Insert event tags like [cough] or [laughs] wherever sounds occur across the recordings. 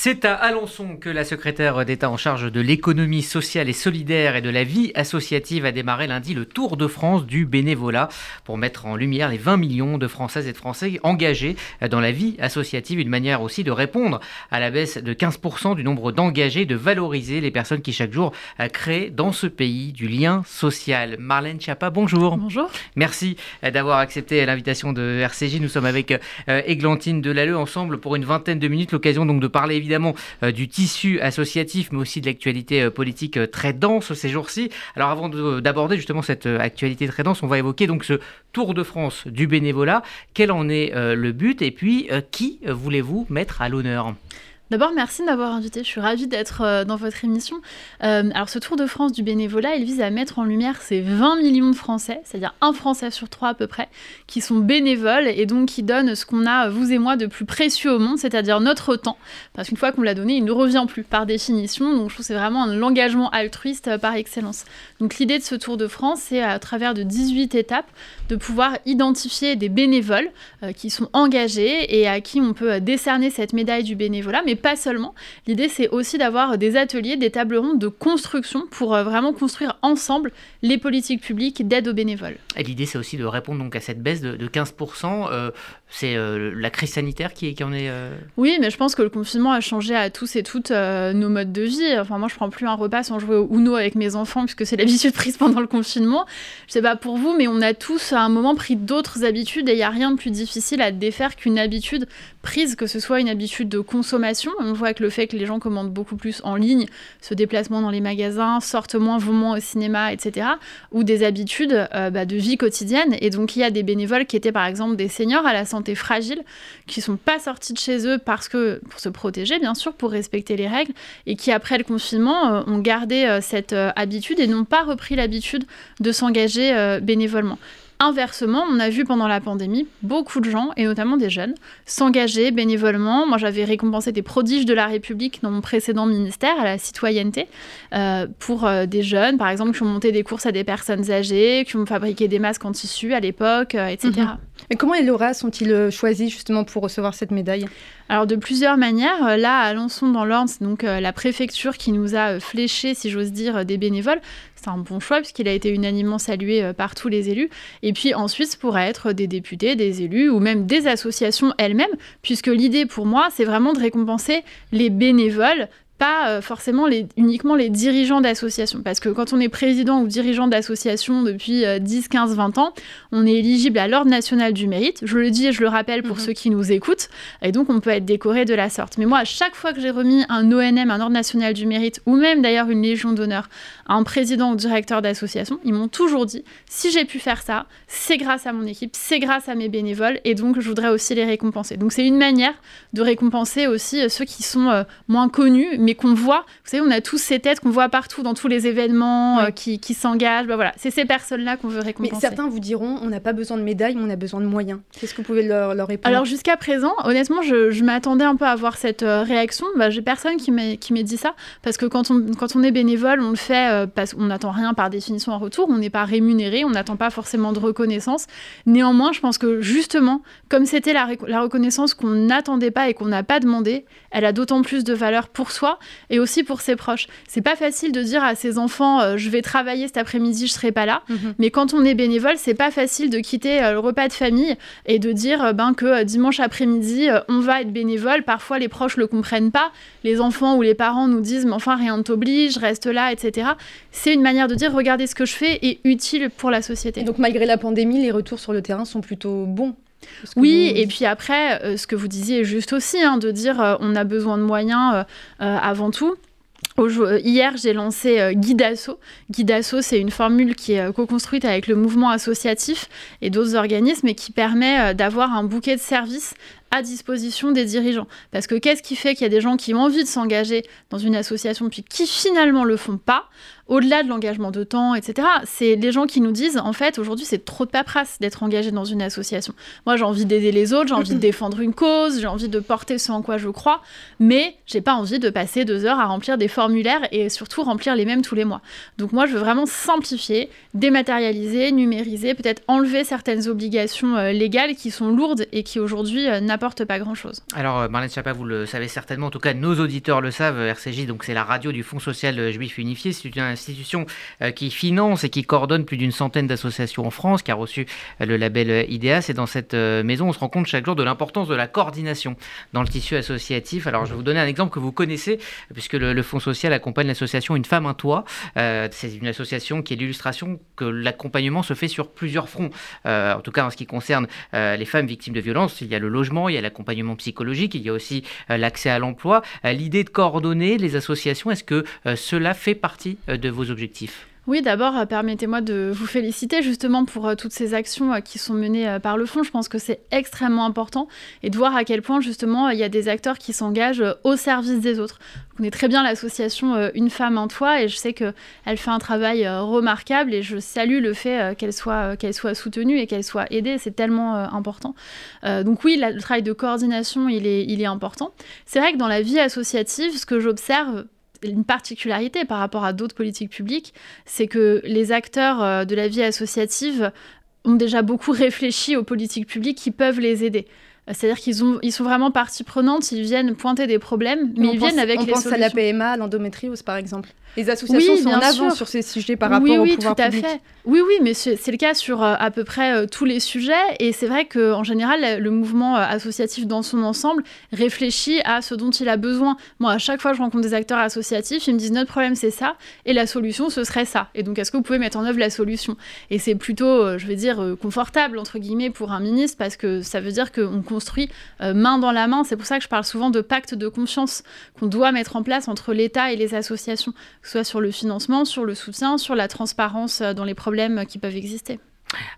C'est à Alençon que la secrétaire d'État en charge de l'économie sociale et solidaire et de la vie associative a démarré lundi le Tour de France du bénévolat pour mettre en lumière les 20 millions de Françaises et de Français engagés dans la vie associative. Une manière aussi de répondre à la baisse de 15% du nombre d'engagés, de valoriser les personnes qui chaque jour créent dans ce pays du lien social. Marlène Chapa, bonjour. Bonjour. Merci d'avoir accepté l'invitation de RCJ. Nous sommes avec Églantine Delalleux ensemble pour une vingtaine de minutes. L'occasion donc de parler évidemment euh, du tissu associatif, mais aussi de l'actualité euh, politique euh, très dense ces jours-ci. Alors avant d'aborder justement cette actualité très dense, on va évoquer donc ce Tour de France du bénévolat. Quel en est le but? Et puis qui voulez-vous mettre à l'honneur? D'abord, merci de m'avoir invité. Je suis ravie d'être euh, dans votre émission. Euh, alors, ce Tour de France du bénévolat, il vise à mettre en lumière ces 20 millions de Français, c'est-à-dire un Français sur trois à peu près, qui sont bénévoles et donc qui donnent ce qu'on a, vous et moi, de plus précieux au monde, c'est-à-dire notre temps. Parce qu'une fois qu'on l'a donné, il ne revient plus par définition. Donc, je trouve que c'est vraiment un engagement altruiste euh, par excellence. Donc, l'idée de ce Tour de France, c'est à travers de 18 étapes de pouvoir identifier des bénévoles qui sont engagés et à qui on peut décerner cette médaille du bénévolat, mais pas seulement. L'idée, c'est aussi d'avoir des ateliers, des tables rondes de construction pour euh, vraiment construire ensemble les politiques publiques d'aide aux bénévoles. Et l'idée, c'est aussi de répondre donc à cette baisse de, 15%. Euh, c'est euh, la crise sanitaire qui, en est. Oui, mais je pense que le confinement a changé à tous et toutes nos modes de vie. Enfin, moi, je prends plus un repas sans jouer au Uno avec mes enfants, puisque c'est l'habitude prise pendant le confinement. Je sais pas pour vous, mais on a tous à un moment pris d'autres habitudes et il n'y a rien de plus difficile à défaire qu'une habitude prise, que ce soit une habitude de consommation. On voit que le fait que les gens commandent beaucoup plus en ligne, se déplacent moins dans les magasins, sortent moins, vont moins au cinéma, etc. Ou des habitudes euh, bah, de vie quotidienne. Et donc, il y a des bénévoles qui étaient par exemple des seniors à la santé fragile, qui sont pas sortis de chez eux parce que, pour se protéger, bien sûr, pour respecter les règles, et qui, après le confinement, euh, ont gardé euh, cette habitude et n'ont pas repris l'habitude de s'engager bénévolement. Inversement, on a vu pendant la pandémie beaucoup de gens, et notamment des jeunes, s'engager bénévolement. Moi, j'avais récompensé des prodiges de la République dans mon précédent ministère, à la citoyenneté, euh, pour euh, des jeunes, par exemple, qui ont monté des courses à des personnes âgées, qui ont fabriqué des masques en tissu à l'époque, euh, etc. Mhm. Mais comment les lauréats sont-ils choisis justement pour recevoir cette médaille? Alors de plusieurs manières, là à Alençon dans l'Orne, c'est donc la préfecture qui nous a fléché, si j'ose dire, des bénévoles un bon choix puisqu'il a été unanimement salué euh, par tous les élus. Et puis ensuite, ce pourrait être des députés, des élus ou même des associations elles-mêmes, puisque l'idée pour moi, c'est vraiment de récompenser les bénévoles pas euh, forcément les, uniquement les dirigeants d'associations. Parce que quand on est président ou dirigeant d'association depuis 10, 15, 20 ans, on est éligible à l'Ordre national du mérite. Je le dis et je le rappelle pour mhm. ceux qui nous écoutent. Et donc, on peut être décoré de la sorte. Mais moi, à chaque fois que j'ai remis un ONM, un Ordre national du mérite, ou même d'ailleurs une Légion d'honneur à un président ou directeur d'association, ils m'ont toujours dit si j'ai pu faire ça, c'est grâce à mon équipe, c'est grâce à mes bénévoles. Et donc, je voudrais aussi les récompenser. Donc, c'est une manière de récompenser aussi euh, ceux qui sont euh, moins connus, mais qu'on voit. Vous savez, on a tous ces têtes qu'on voit partout dans tous les événements euh, qui, s'engagent. Bah, voilà, c'est ces personnes-là qu'on veut récompenser. Mais certains vous diront, on n'a pas besoin de médailles, mais on a besoin de moyens. Qu'est-ce que vous pouvez leur, leur répondre? Alors jusqu'à présent, honnêtement, je, m'attendais un peu à avoir cette euh, réaction. Bah, J'ai personne qui m'ait dit ça, parce que quand on, quand on est bénévole, on le fait euh, parce qu'on n'attend rien par définition en retour. On n'est pas rémunéré, on n'attend pas forcément de reconnaissance. Néanmoins, je pense que justement, comme c'était la, la reconnaissance qu'on n'attendait pas et qu'on n'a pas demandé, elle a d'autant plus de valeur pour soi et aussi pour ses proches. C'est pas facile de dire à ses enfants euh, je vais travailler cet après-midi, je serai pas là. Mhm. Mais quand on est bénévole, c'est pas facile de quitter euh, le repas de famille et de dire euh, ben que dimanche après-midi on va être bénévole. Parfois les proches le comprennent pas, les enfants ou les parents nous disent mais enfin rien ne t'oblige, reste là, etc. C'est une manière de dire regardez ce que je fais est utile pour la société. donc malgré la pandémie, les retours sur le terrain sont plutôt bons. Oui, et puis après, euh, ce que vous disiez est juste aussi, hein, de dire euh, on a besoin de moyens euh, avant tout. Hier, j'ai lancé Guidasso. Guidasso, c'est une formule qui est co-construite avec le mouvement associatif et d'autres organismes et qui permet d'avoir un bouquet de services à disposition des dirigeants. Parce que qu'est-ce qui fait qu'il y a des gens qui ont envie de s'engager dans une association puis qui finalement le font pas? Au-delà de l'engagement de temps, etc. C'est les gens qui nous disent, en fait, aujourd'hui, c'est trop de paperasse d'être engagé dans une association. Moi, j'ai envie d'aider les autres, j'ai envie de [clears throat] défendre une cause, j'ai envie de porter ce en quoi je crois, mais j'ai pas envie de passer deux heures à remplir des formulaires et surtout remplir les mêmes tous les mois. Donc moi, je veux vraiment simplifier, dématérialiser, numériser, peut-être enlever certaines obligations euh, légales qui sont lourdes et qui aujourd'hui euh, n'apportent pas grand-chose. Alors, euh, Marlène Schiappa, vous le savez certainement, en tout cas, nos auditeurs le savent, RCJ, donc c'est la radio du Fonds social juif unifié, c'est une institution qui finance et qui coordonne plus d'une centaine d'associations en France, qui a reçu le label IDEAS, et dans cette maison, on se rend compte chaque jour de l'importance de la coordination dans le tissu associatif. Alors, je vais vous donner un exemple que vous connaissez, puisque le, Fonds social accompagne l'association Une femme, un toit. c'est une association qui est l'illustration que l'accompagnement se fait sur plusieurs fronts. Euh, en tout cas, en ce qui concerne euh, les femmes victimes de violences, il y a le logement, il y a l'accompagnement psychologique, il y a aussi euh, l'accès à l'emploi. L'idée de coordonner les associations, est-ce que cela fait partie de vos objectifs oui, d'abord, euh, permettez-moi de vous féliciter justement pour euh, toutes ces actions euh, qui sont menées par le Fonds. Je pense que c'est extrêmement important et de voir à quel point justement il y a des acteurs qui s'engagent au service des autres. On connaît très bien l'association Une femme, un toit et je sais qu'elle fait un travail remarquable et je salue le fait qu'elle soit, qu'elle soit soutenue et qu'elle soit aidée. C'est tellement important. donc oui, le travail de coordination, il est, il est important. C'est vrai que dans la vie associative, ce que j'observe une particularité par rapport à d'autres politiques publiques, c'est que les acteurs euh, de la vie associative ont déjà beaucoup [laughs] réfléchi aux politiques publiques qui peuvent les aider. C'est-à-dire qu'ils ils sont vraiment partie prenante, ils viennent pointer des problèmes, mais, ils viennent avec on les pense à la PMA, l'endométriose par exemple. Les associations sont en avant sur ces sujets par rapport oui, au oui, pouvoir tout à public. Fait. Oui, oui, mais c'est le cas sur euh, à peu près euh, tous les sujets. Et c'est vrai qu'en général, le mouvement euh, associatif dans son ensemble réfléchit à ce dont il a besoin. Moi, à chaque fois que je rencontre des acteurs associatifs, ils me disent notre problème c'est ça, et la solution ce serait ça. Et donc, est-ce que vous pouvez mettre en œuvre la solution? Et c'est plutôt, je vais dire, confortable entre guillemets pour un ministre parce que ça veut dire qu'on construit main dans la main. C'est pour ça que je parle souvent de pacte de confiance qu'on doit mettre en place entre l'État et les associations, que ce soit sur le financement, sur le soutien, sur la transparence dans les problèmes qui peuvent exister.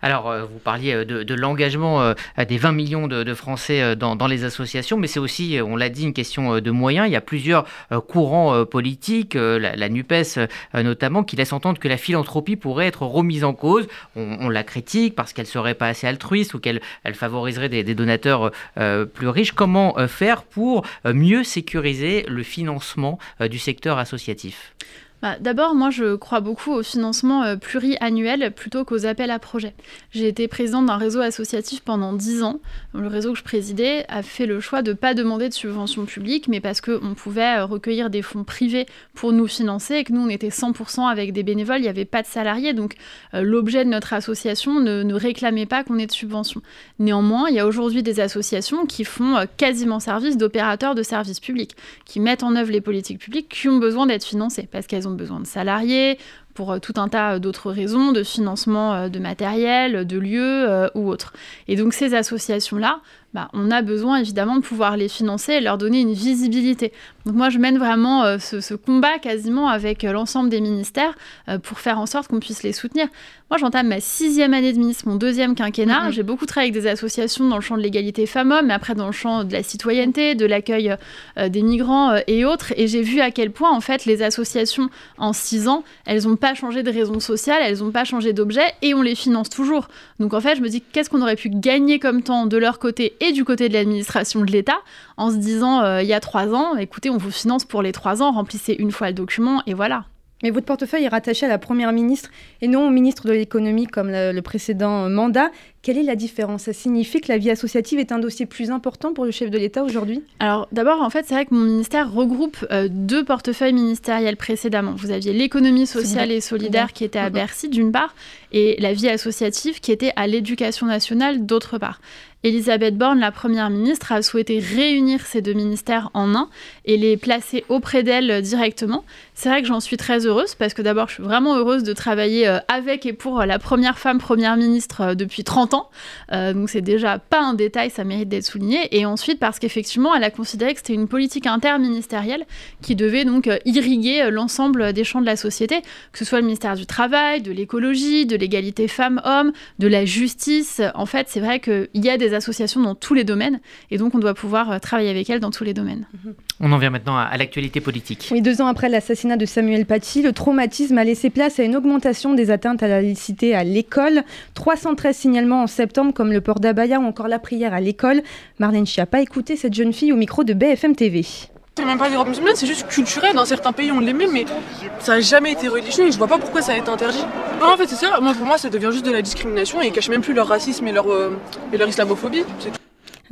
Alors, euh, vous parliez euh, de, l'engagement euh, des 20 millions de, Français dans, les associations, mais c'est aussi, on l'a dit, une question de moyens. Il y a plusieurs courants politiques, la, NUPES notamment, qui laissent entendre que la philanthropie pourrait être remise en cause. On, la critique parce qu'elle serait pas assez altruiste ou qu'elle elle favoriserait des donateurs plus riches. Comment faire pour mieux sécuriser le financement du secteur associatif? Bah, d'abord, moi, je crois beaucoup au financement euh, pluriannuel plutôt qu'aux appels à projets. J'ai été présidente d'un réseau associatif pendant 10 ans. Le réseau que je présidais a fait le choix de ne pas demander de subventions publiques, mais parce qu'on pouvait euh, recueillir des fonds privés pour nous financer et que nous, on était 100% avec des bénévoles, il n'y avait pas de salariés. Donc, euh, l'objet de notre association ne, ne réclamait pas qu'on ait de subventions. Néanmoins, il y a aujourd'hui des associations qui font quasiment service d'opérateurs de services publics, qui mettent en œuvre les politiques publiques qui ont besoin d'être financées parce qu'elles ont besoin de salariés, pour euh, tout un tas d'autres raisons, de financement euh, de matériel, de lieux euh, ou autres. Et donc ces associations-là, bah, on a besoin évidemment de pouvoir les financer et leur donner une visibilité. Donc moi, je mène vraiment ce, combat quasiment avec l'ensemble des ministères pour faire en sorte qu'on puisse les soutenir. Moi, j'entame ma sixième année de ministre, mon deuxième quinquennat. Mm-hmm. J'ai beaucoup travaillé avec des associations dans le champ de l'égalité femmes-hommes, mais après dans le champ de la citoyenneté, de l'accueil des migrants et autres. Et j'ai vu à quel point, en fait, les associations, en six ans, elles ont pas changé de raison sociale, elles n'ont pas changé d'objet et on les finance toujours. Donc en fait, je me dis qu'est-ce qu'on aurait pu gagner comme temps de leur côté et du côté de l'administration de l'État en se disant euh, il y a trois ans, écoutez, on vous finance pour les trois ans, remplissez une fois le document et voilà. Mais votre portefeuille est rattaché à la Première ministre et non au ministre de l'économie comme le, précédent mandat. Quelle est la différence? Ça signifie que la vie associative est un dossier plus important pour le chef de l'État aujourd'hui? Alors d'abord, en fait, c'est vrai que mon ministère regroupe euh, deux portefeuilles ministériels précédemment. Vous aviez l'économie sociale et solidaire qui était à Bercy d'une part et la vie associative qui était à l'éducation nationale d'autre part. Elisabeth Borne, la Première ministre, a souhaité réunir ces deux ministères en un et les placer auprès d'elle directement. C'est vrai que j'en suis très heureuse parce que d'abord, je suis vraiment heureuse de travailler euh, avec et pour la première femme Première ministre euh, depuis 30 ans. Euh, donc c'est déjà pas un détail, ça mérite d'être souligné. Et ensuite parce qu'effectivement, elle a considéré que c'était une politique interministérielle qui devait donc irriguer l'ensemble des champs de la société, que ce soit le ministère du Travail, de l'écologie, de l'égalité femmes-hommes, de la justice. En fait, c'est vrai qu'il y a des des associations dans tous les domaines, et donc on doit pouvoir travailler avec elles dans tous les domaines. On en vient maintenant à, l'actualité politique. Oui, deux ans après l'assassinat de Samuel Paty, le traumatisme a laissé place à une augmentation des atteintes à la laïcité à l'école. 313 signalements en septembre, comme le port d'abaya ou encore la prière à l'école. Marlène Schiappa, écoutez cette jeune fille au micro de BFM TV. C'est même pas des robes musulmanes, c'est juste culturel. Dans certains pays, on l'aimait, mais ça n'a jamais été religieux et je vois pas pourquoi ça a été interdit. Non, en fait, c'est ça. Moi, pour moi, ça devient juste de la discrimination et ils cachent même plus leur racisme et leur, euh, et leur islamophobie.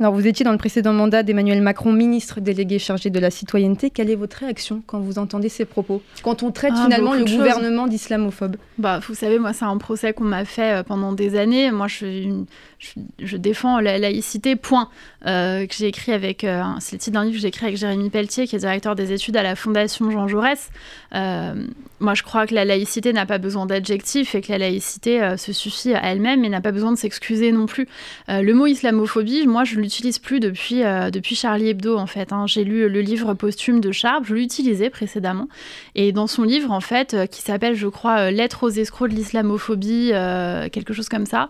Alors, vous étiez dans le précédent mandat d'Emmanuel Macron, ministre délégué chargé de la citoyenneté. Quelle est votre réaction quand vous entendez ces propos Quand on traite ah, finalement le gouvernement d'islamophobe Bah, vous savez, moi, c'est un procès qu'on m'a fait euh, pendant des années. Moi, je, je, défends la laïcité, point. Euh, que j'ai écrit avec, euh, c'est le titre d'un livre que j'ai écrit avec Jérémy Pelletier, qui est directeur des études à la Fondation Jean Jaurès. moi, je crois que la laïcité n'a pas besoin d'adjectifs et que la laïcité se suffit à elle-même et n'a pas besoin de s'excuser non plus. le mot islamophobie, moi, je l'utilise plus depuis, euh, depuis Charlie Hebdo, en fait. Hein. J'ai lu le livre posthume de Sharp, je l'utilisais précédemment. Et dans son livre, en fait, euh, qui s'appelle, je crois, euh, Lettres aux escrocs de l'islamophobie, quelque chose comme ça,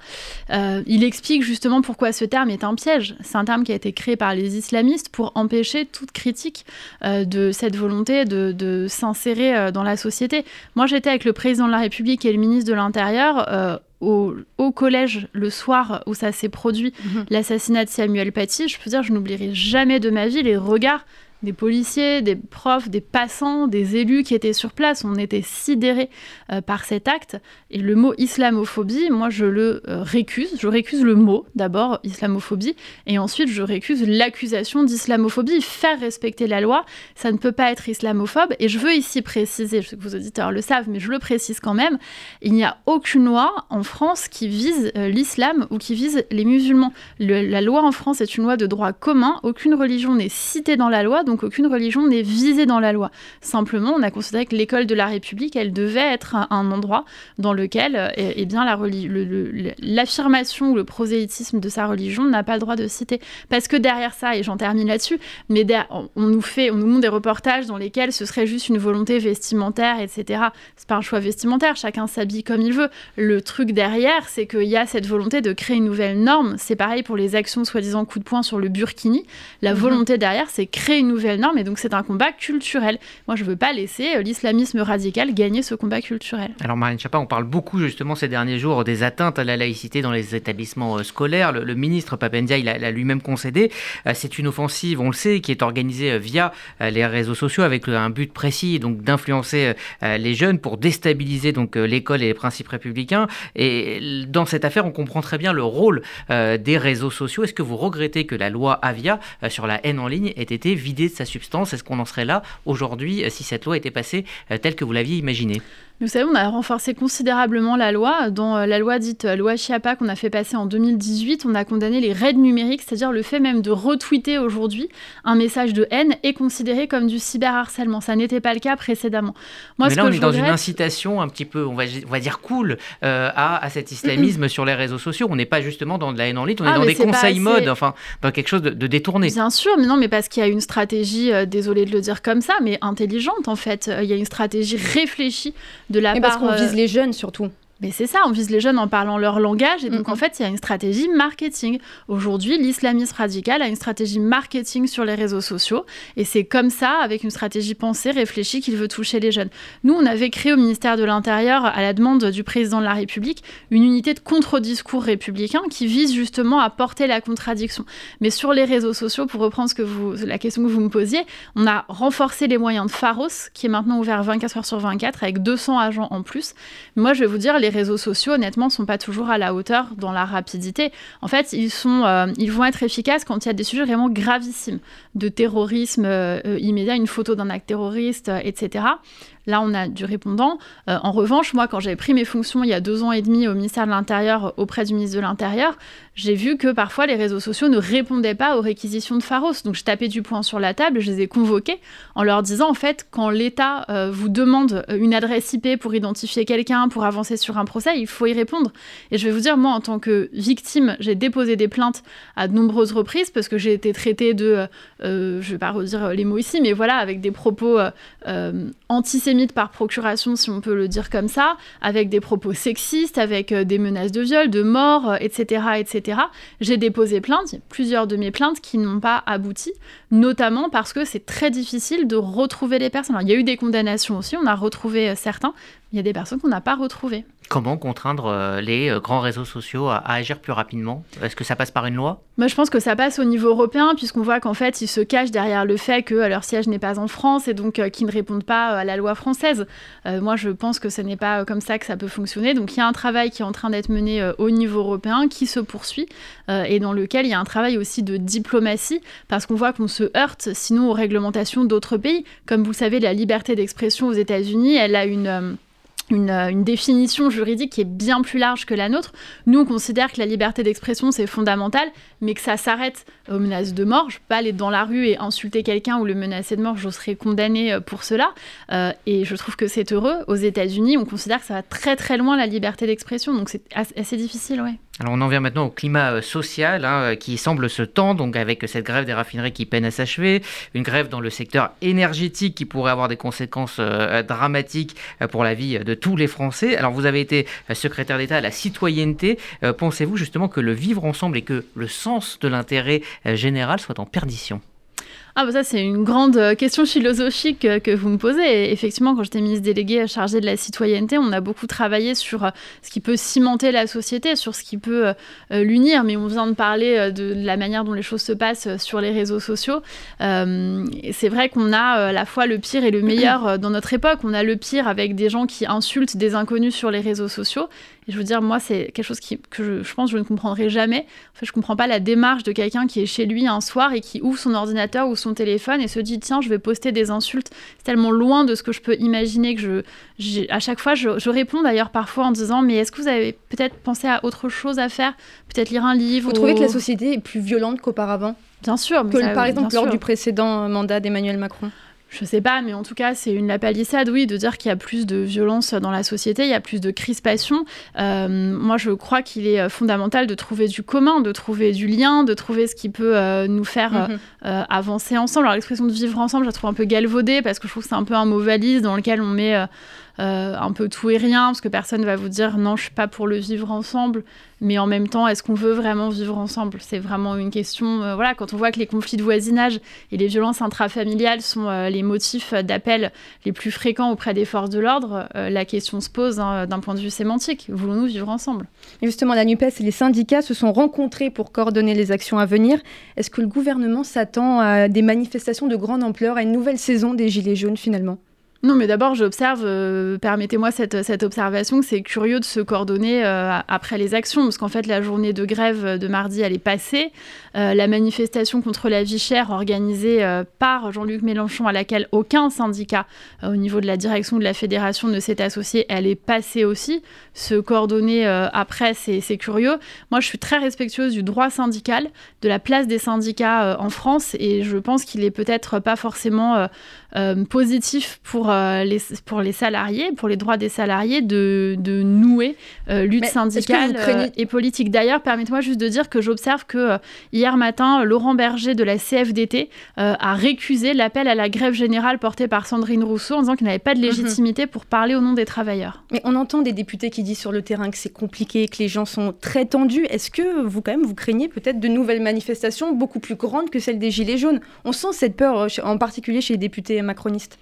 il explique justement pourquoi ce terme est un piège. C'est un terme qui a été créé par les islamistes pour empêcher toute critique de cette volonté de, de s'insérer dans la société. Moi, j'étais avec le président de la République et le ministre de l'Intérieur au, collège le soir où ça s'est produit, mhm. l'assassinat de Samuel Paty, je peux dire, je n'oublierai jamais de ma vie les regards des policiers, des profs, des passants, des élus qui étaient sur place. On était sidérés euh, par cet acte. Et le mot islamophobie, moi, je le euh, récuse. Je récuse le mot, d'abord, islamophobie, et ensuite, je récuse l'accusation d'islamophobie. Faire respecter la loi, ça ne peut pas être islamophobe. Et je veux ici préciser, je sais que vos auditeurs le savent, mais je le précise quand même, il n'y a aucune loi en France qui vise euh, l'islam ou qui vise les musulmans. la loi en France est une loi de droit commun. Aucune religion n'est citée dans la loi donc aucune religion n'est visée dans la loi. Simplement, on a considéré que l'école de la République, elle devait être un, endroit dans lequel eh, eh bien, l'affirmation ou le prosélytisme de sa religion n'a pas le droit de citer. Parce que derrière ça, et j'en termine là-dessus, mais on nous fait, on nous montre des reportages dans lesquels ce serait juste une volonté vestimentaire, etc. C'est pas un choix vestimentaire, chacun s'habille comme il veut. Le truc derrière, c'est qu'il y a cette volonté de créer une nouvelle norme. C'est pareil pour les actions soi-disant coup de poing sur le burkini. La mhm. volonté derrière, c'est créer une nouvelle nouvelles normes et donc c'est un combat culturel. Moi, je veux pas laisser euh, l'islamisme radical gagner ce combat culturel. Alors, Marine Chapa, on parle beaucoup justement ces derniers jours des atteintes à la laïcité dans les établissements euh, scolaires. Le, ministre Papendia, il a, lui-même concédé. Euh, c'est une offensive, on le sait, qui est organisée via les réseaux sociaux avec un but précis, donc d'influencer les jeunes pour déstabiliser donc l'école et les principes républicains. Et dans cette affaire, on comprend très bien le rôle des réseaux sociaux. Est-ce que vous regrettez que la loi Avia sur la haine en ligne ait été vidée sa substance Est-ce qu'on en serait là aujourd'hui euh, si cette loi était passée euh, telle que vous l'aviez imaginée? Vous savez, on a renforcé considérablement la loi. Dans euh, la loi dite euh, loi Chiapa qu'on a fait passer en 2018, on a condamné les raids numériques, c'est-à-dire le fait même de retweeter aujourd'hui un message de haine est considéré comme du cyberharcèlement. Ça n'était pas le cas précédemment. Moi, Mais là, on est dans une incitation un petit peu, on va, on va dire cool, euh, à, cet islamisme sur les réseaux sociaux. On n'est pas justement dans de la haine en ligne, on est ah, dans des conseils mode, enfin, dans quelque chose de, détourné. Bien sûr, mais non, mais parce qu'il y a une stratégie, désolé de le dire comme ça, mais intelligente en fait. Il y a une stratégie réfléchie de la part. Parce qu'on vise euh, les jeunes surtout. Mais c'est ça, on vise les jeunes en parlant leur langage. Et donc, en fait, il y a une stratégie marketing. Aujourd'hui, l'islamisme radical a une stratégie marketing sur les réseaux sociaux. Et c'est comme ça, avec une stratégie pensée, réfléchie, qu'il veut toucher les jeunes. Nous, on avait créé au ministère de l'Intérieur, à la demande du président de la République, une unité de contre-discours républicain qui vise justement à porter la contradiction. Mais sur les réseaux sociaux, pour reprendre ce que vous, la question que vous me posiez, on a renforcé les moyens de Pharos, qui est maintenant ouvert 24 heures sur 24, avec 200 agents en plus. Moi, je vais vous dire, les réseaux sociaux, honnêtement, sont pas toujours à la hauteur dans la rapidité. En fait, ils, sont, euh, ils vont être efficaces quand il y a des sujets vraiment gravissimes, de terrorisme euh, euh, immédiat, une photo d'un acte terroriste, etc. Là, on a du répondant. Euh, en revanche, moi, quand j'avais pris mes fonctions il y a deux ans et demi au ministère de l'Intérieur, auprès du ministre de l'Intérieur, j'ai vu que parfois les réseaux sociaux ne répondaient pas aux réquisitions de Pharos. Donc, je tapais du poing sur la table, je les ai convoqués en leur disant, en fait, quand l'État euh, vous demande une adresse IP pour identifier quelqu'un, pour avancer sur un procès, il faut y répondre. Et je vais vous dire, moi, en tant que victime, j'ai déposé des plaintes à de nombreuses reprises parce que j'ai été traitée de, euh, je ne vais pas redire les mots ici, mais voilà, avec des propos antisémites par procuration, si on peut le dire comme ça, avec des propos sexistes, avec des menaces de viol, de mort, etc., etc. J'ai déposé plainte, plusieurs de mes plaintes qui n'ont pas abouti, notamment parce que c'est très difficile de retrouver les personnes. il y a eu des condamnations aussi, on a retrouvé certains, il y a des personnes qu'on n'a pas retrouvées. Comment contraindre euh, les euh, grands réseaux sociaux à, agir plus rapidement? Est-ce que ça passe par une loi? Moi, Je pense que ça passe au niveau européen, puisqu'on voit qu'en fait, ils se cachent derrière le fait que leur siège n'est pas en France et donc qu'ils ne répondent pas à la loi française. moi, je pense que ce n'est pas comme ça que ça peut fonctionner. Donc il y a un travail qui est en train d'être mené au niveau européen, qui se poursuit, et dans lequel il y a un travail aussi de diplomatie, parce qu'on voit qu'on se heurte sinon aux réglementations d'autres pays. Comme vous le savez, la liberté d'expression aux États-Unis, elle a une euh, une, définition juridique qui est bien plus large que la nôtre. Nous, on considère que la liberté d'expression, c'est fondamental, mais que ça s'arrête aux menaces de mort. Je peux pas aller dans la rue et insulter quelqu'un ou le menacer de mort, je serai condamnée euh, pour cela. Euh, et je trouve que c'est heureux. Aux États-Unis, on considère que ça va très très loin la liberté d'expression, donc c'est assez difficile, ouais. Alors on en vient maintenant au climat euh, social hein, euh, qui semble se tendre, donc avec cette grève des raffineries qui peine à s'achever, une grève dans le secteur énergétique qui pourrait avoir des conséquences euh, dramatiques pour la vie de tous les Français. Alors vous avez été secrétaire d'État à la citoyenneté. Pensez-vous justement que le vivre ensemble et que le sens de l'intérêt général soit en perdition? Ah bah ça c'est une grande euh, question philosophique euh, que vous me posez. effectivement, quand j'étais ministre déléguée chargée de la citoyenneté, on a beaucoup travaillé sur euh, ce qui peut cimenter la société, sur ce qui peut l'unir. Mais on vient de parler de la manière dont les choses se passent sur les réseaux sociaux. c'est vrai qu'on a à la fois le pire et le meilleur dans notre époque. On a le pire avec des gens qui insultent des inconnus sur les réseaux sociaux je veux dire, moi, c'est quelque chose qui, que je, pense que je ne comprendrai jamais. En fait, je ne comprends pas la démarche de quelqu'un qui est chez lui un soir et qui ouvre son ordinateur ou son téléphone et se dit tiens, je vais poster des insultes. C'est tellement loin de ce que je peux imaginer que je. À chaque fois, je, réponds d'ailleurs parfois en disant mais est-ce que vous avez peut-être pensé à autre chose à faire? Peut-être lire un livre Vous trouvez que la société est plus violente qu'auparavant? Bien sûr. Que par exemple lors du précédent mandat d'Emmanuel Macron je sais pas, mais en tout cas, c'est une la palissade, oui, de dire qu'il y a plus de violence dans la société, il y a plus de crispation. Euh, moi, je crois qu'il est euh, fondamental de trouver du commun, de trouver du lien, de trouver ce qui peut euh, nous faire mhm. avancer ensemble. Alors, l'expression de vivre ensemble, je la trouve un peu galvaudée parce que je trouve que c'est un peu un mot valise dans lequel on met euh, un peu tout et rien, parce que personne va vous dire non, je suis pas pour le vivre ensemble. Mais en même temps, est-ce qu'on veut vraiment vivre ensemble? C'est vraiment une question. Euh, voilà, quand on voit que les conflits de voisinage et les violences intrafamiliales sont euh, les motifs d'appel les plus fréquents auprès des forces de l'ordre, la question se pose hein, d'un point de vue sémantique. Voulons-nous vivre ensemble? Et Justement, la NUPES et les syndicats se sont rencontrés pour coordonner les actions à venir. Est-ce que le gouvernement s'attend à des manifestations de grande ampleur, à une nouvelle saison des Gilets jaunes finalement? Non, mais d'abord, j'observe, euh, permettez-moi cette, cette, observation, que c'est curieux de se coordonner euh, après les actions, parce qu'en fait, la journée de grève de mardi, elle est passée. Euh, la manifestation contre la vie chère organisée par Jean-Luc Mélenchon, à laquelle aucun syndicat au niveau de la direction de la fédération ne s'est associé, elle est passée aussi. Se coordonner après, c'est curieux. Moi, je suis très respectueuse du droit syndical, de la place des syndicats en France, et je pense qu'il est peut-être pas forcément positif pour les, pour les salariés, pour les droits des salariés, de, de nouer euh, lutte syndicale euh, et politique. D'ailleurs, permettez-moi juste de dire que j'observe que hier matin, Laurent Berger de la CFDT a récusé l'appel à la grève générale porté par Sandrine Rousseau en disant qu'il n'avait pas de mhm. légitimité pour parler au nom des travailleurs. Mais on entend des députés qui disent sur le terrain que c'est compliqué, que les gens sont très tendus. Est-ce que vous, quand même, vous craignez peut-être de nouvelles manifestations beaucoup plus grandes que celles des Gilets jaunes? On sent cette peur, en particulier chez les députés macronistes.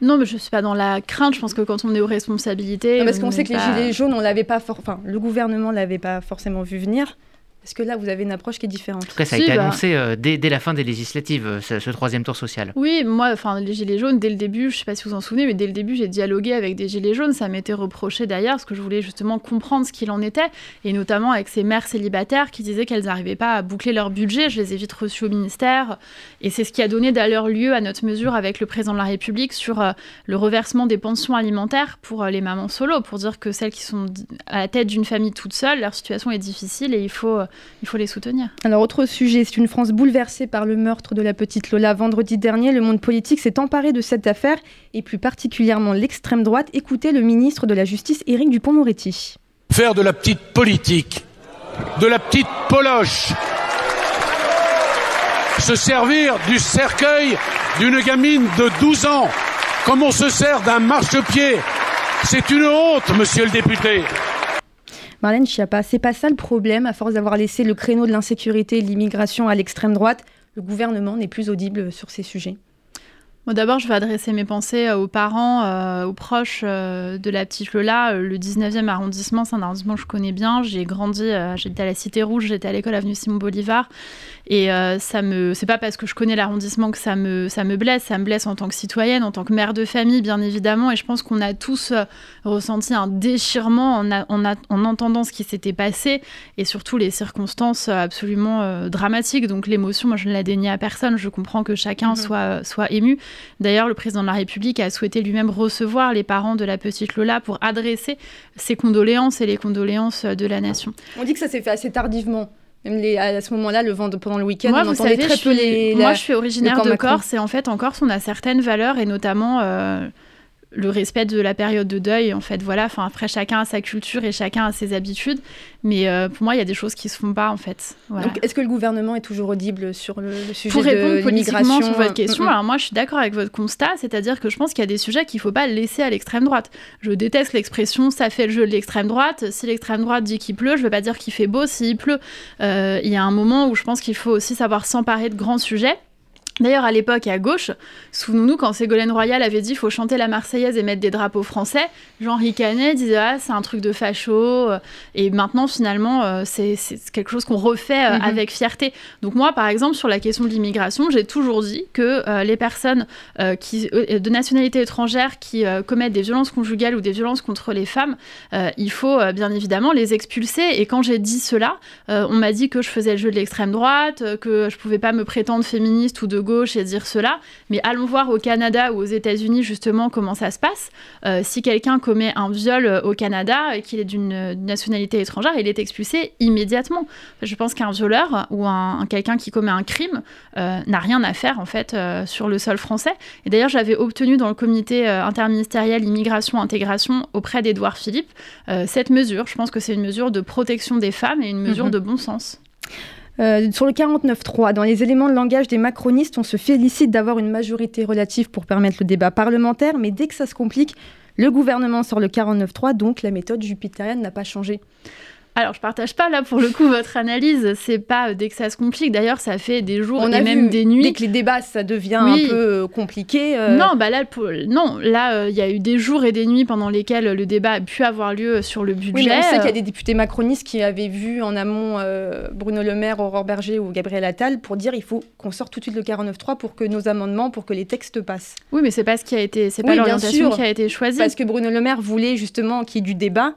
Non, mais je suis pas dans la crainte. Je pense que quand on est aux responsabilités. parce qu'on sait que les gilets jaunes, on l'avait pas, enfin, le gouvernement l'avait pas forcément vu venir. Parce que là, vous avez une approche qui est différente. En tout cas, ça a été bah. annoncé euh, dès, la fin des législatives, euh, ce, troisième tour social. Oui, moi, enfin, les Gilets jaunes, dès le début, je ne sais pas si vous en souvenez, mais dès le début, j'ai dialogué avec des Gilets jaunes. Ça m'était reproché d'ailleurs, parce que je voulais justement comprendre ce qu'il en était, et notamment avec ces mères célibataires qui disaient qu'elles n'arrivaient pas à boucler leur budget. Je les ai vite reçues au ministère, et c'est ce qui a donné d'ailleurs lieu à notre mesure avec le président de la République sur euh, le reversement des pensions alimentaires pour les mamans solo, pour dire que celles qui sont à la tête d'une famille toute seule, leur situation est difficile et il faut, il faut les soutenir. Alors, autre sujet, c'est une France bouleversée par le meurtre de la petite Lola. Vendredi dernier, le monde politique s'est emparé de cette affaire, et plus particulièrement l'extrême droite. Écoutez le ministre de la Justice, Éric Dupont-Moretti. Faire de la petite politique, de la petite poloche, se servir du cercueil d'une gamine de 12 ans comme on se sert d'un marchepied. C'est une honte, monsieur le député. Marlène Schiappa, c'est pas ça le problème, à force d'avoir laissé le créneau de l'insécurité et l'immigration à l'extrême droite, le gouvernement n'est plus audible sur ces sujets. D'abord, je vais adresser mes pensées euh, aux parents, euh, aux proches euh, de la petite Lola. Le 19e arrondissement, c'est un arrondissement que je connais bien. J'ai grandi, j'étais à la Cité Rouge, j'étais à l'école avenue Simon Bolivar. Et ça me, c'est pas parce que je connais l'arrondissement que ça me, ça me blesse. Ça me blesse en tant que citoyenne, en tant que mère de famille, bien évidemment. Et je pense qu'on a tous ressenti un déchirement en, en, entendant ce qui s'était passé et surtout les circonstances absolument dramatiques. Donc l'émotion, moi, je ne la dénie à personne. Je comprends que chacun mhm. soit, soit ému. D'ailleurs, le président de la République a souhaité lui-même recevoir les parents de la petite Lola pour adresser ses condoléances et les condoléances de la nation. On dit que ça s'est fait assez tardivement. Même les, à ce moment-là, le pendant le week-end, on entendait très peu les. Moi, je suis originaire de Corse et en fait, en Corse, on a certaines valeurs et notamment. Euh, le respect de la période de deuil. En fait, voilà. Enfin, après, chacun a sa culture et chacun a ses habitudes. Mais euh, pour moi, il y a des choses qui se font pas, en fait. Donc, est-ce que le gouvernement est toujours audible sur le, sujet pour répondre de l'immigration sur votre question, alors moi, je suis d'accord avec votre constat, c'est-à-dire que je pense qu'il y a des sujets qu'il faut pas laisser à l'extrême droite. Je déteste l'expression "ça fait le jeu de l'extrême droite". Si l'extrême droite dit qu'il pleut, je veux pas dire qu'il fait beau s'il pleut. Euh, il y a un moment où je pense qu'il faut aussi savoir s'emparer de grands sujets D'ailleurs, à l'époque, à gauche, souvenons-nous quand Ségolène Royal avait dit qu'il faut chanter la Marseillaise et mettre des drapeaux français, Jean-Henri Canet disait ah, c'est un truc de facho. Et maintenant, finalement, euh, c'est quelque chose qu'on refait euh, mhm. avec fierté. Donc, moi, par exemple, sur la question de l'immigration, j'ai toujours dit que euh, les personnes qui, de nationalité étrangère qui commettent des violences conjugales ou des violences contre les femmes, il faut bien évidemment les expulser. Et quand j'ai dit cela, on m'a dit que je faisais le jeu de l'extrême droite, que je pouvais pas me prétendre féministe ou de gauche et dire cela, mais allons voir au Canada ou aux États-Unis justement comment ça se passe. Euh, si quelqu'un commet un viol euh, au Canada et qu'il est d'une nationalité étrangère, il est expulsé immédiatement. Je pense qu'un violeur ou un, quelqu'un qui commet un crime euh, n'a rien à faire en fait sur le sol français. Et d'ailleurs, j'avais obtenu dans le comité interministériel immigration-intégration auprès d'Édouard Philippe cette mesure. Je pense que c'est une mesure de protection des femmes et une mesure mhm. de bon sens. Euh, sur le 49.3, dans les éléments de langage des macronistes, on se félicite d'avoir une majorité relative pour permettre le débat parlementaire, mais dès que ça se complique, le gouvernement sort le 49.3, donc la méthode jupitérienne n'a pas changé. Alors, je partage pas là pour le coup votre analyse. C'est pas euh, dès que ça se complique. D'ailleurs, ça fait des jours On et même des nuits. Dès que les débats, ça devient un peu euh, compliqué. Euh. Non, bah là, non, là, il y a eu des jours et des nuits pendant lesquels le débat a pu avoir lieu sur le budget. Oui, on sait qu'il y a des députés macronistes qui avaient vu en amont Bruno Le Maire, Aurore Berger ou Gabriel Attal pour dire il faut qu'on sorte tout de suite le 49.3 pour que nos amendements, pour que les textes passent. Oui, mais c'est pas ce qui a été, c'est pas l'orientation qui a été choisie. Parce que Bruno Le Maire voulait justement qu'il y ait du débat.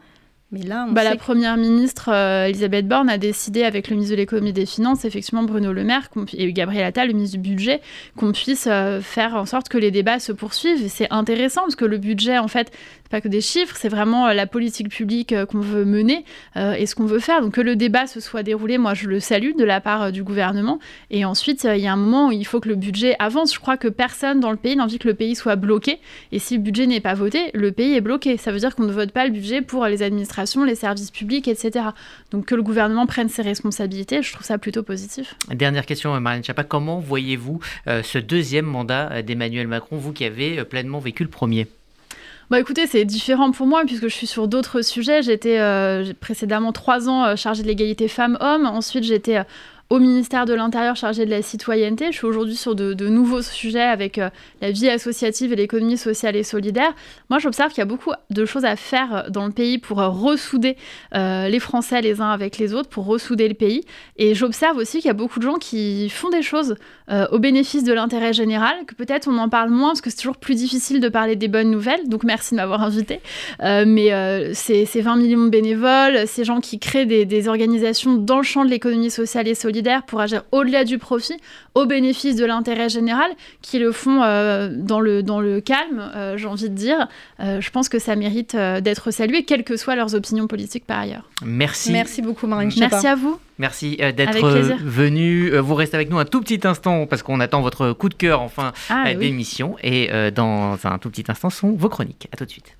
Mais là, bah, la première ministre euh, Elisabeth Borne a décidé avec le ministre de l'économie et des finances, effectivement Bruno Le Maire et Gabriel Attal, le ministre du budget, qu'on puisse euh, faire en sorte que les débats se poursuivent. C'est intéressant parce que le budget, en fait, que des chiffres, c'est vraiment euh, la politique publique qu'on veut mener et ce qu'on veut faire. Donc que le débat se soit déroulé, moi je le salue de la part du gouvernement. Et ensuite, il y a un moment où il faut que le budget avance. Je crois que personne dans le pays n'a envie que le pays soit bloqué. Et si le budget n'est pas voté, le pays est bloqué. Ça veut dire qu'on ne vote pas le budget pour les administrations les services publics, etc. Donc que le gouvernement prenne ses responsabilités, je trouve ça plutôt positif. Dernière question, Marlène Chapa, comment voyez-vous euh, ce deuxième mandat euh, d'Emmanuel Macron, vous qui avez euh, pleinement vécu le premier? Bah écoutez, c'est différent pour moi puisque je suis sur d'autres sujets. J'étais précédemment trois ans chargée de l'égalité femmes-hommes. Ensuite, j'étais au ministère de l'Intérieur chargé de la citoyenneté. Je suis aujourd'hui sur de, nouveaux sujets avec euh, la vie associative et l'économie sociale et solidaire. Moi, j'observe qu'il y a beaucoup de choses à faire euh, dans le pays pour euh, ressouder les Français les uns avec les autres, pour ressouder le pays. Et j'observe aussi qu'il y a beaucoup de gens qui font des choses au bénéfice de l'intérêt général, que peut-être on en parle moins parce que c'est toujours plus difficile de parler des bonnes nouvelles. Donc merci de m'avoir invité. mais ces, 20 millions de bénévoles, ces gens qui créent des, des organisations dans le champ de l'économie sociale et solidaire, pour agir au-delà du profit, au bénéfice de l'intérêt général, qui le font euh, dans, le, dans le calme, euh, j'ai envie de dire. Euh, je pense que ça mérite d'être salué, quelles que soient leurs opinions politiques par ailleurs. Merci. Merci beaucoup, Marine Merci à vous. Merci d'être venu. Vous restez avec nous un tout petit instant parce qu'on attend votre coup de cœur en fin ah d'émission. Et dans un tout petit instant sont vos chroniques. À tout de suite.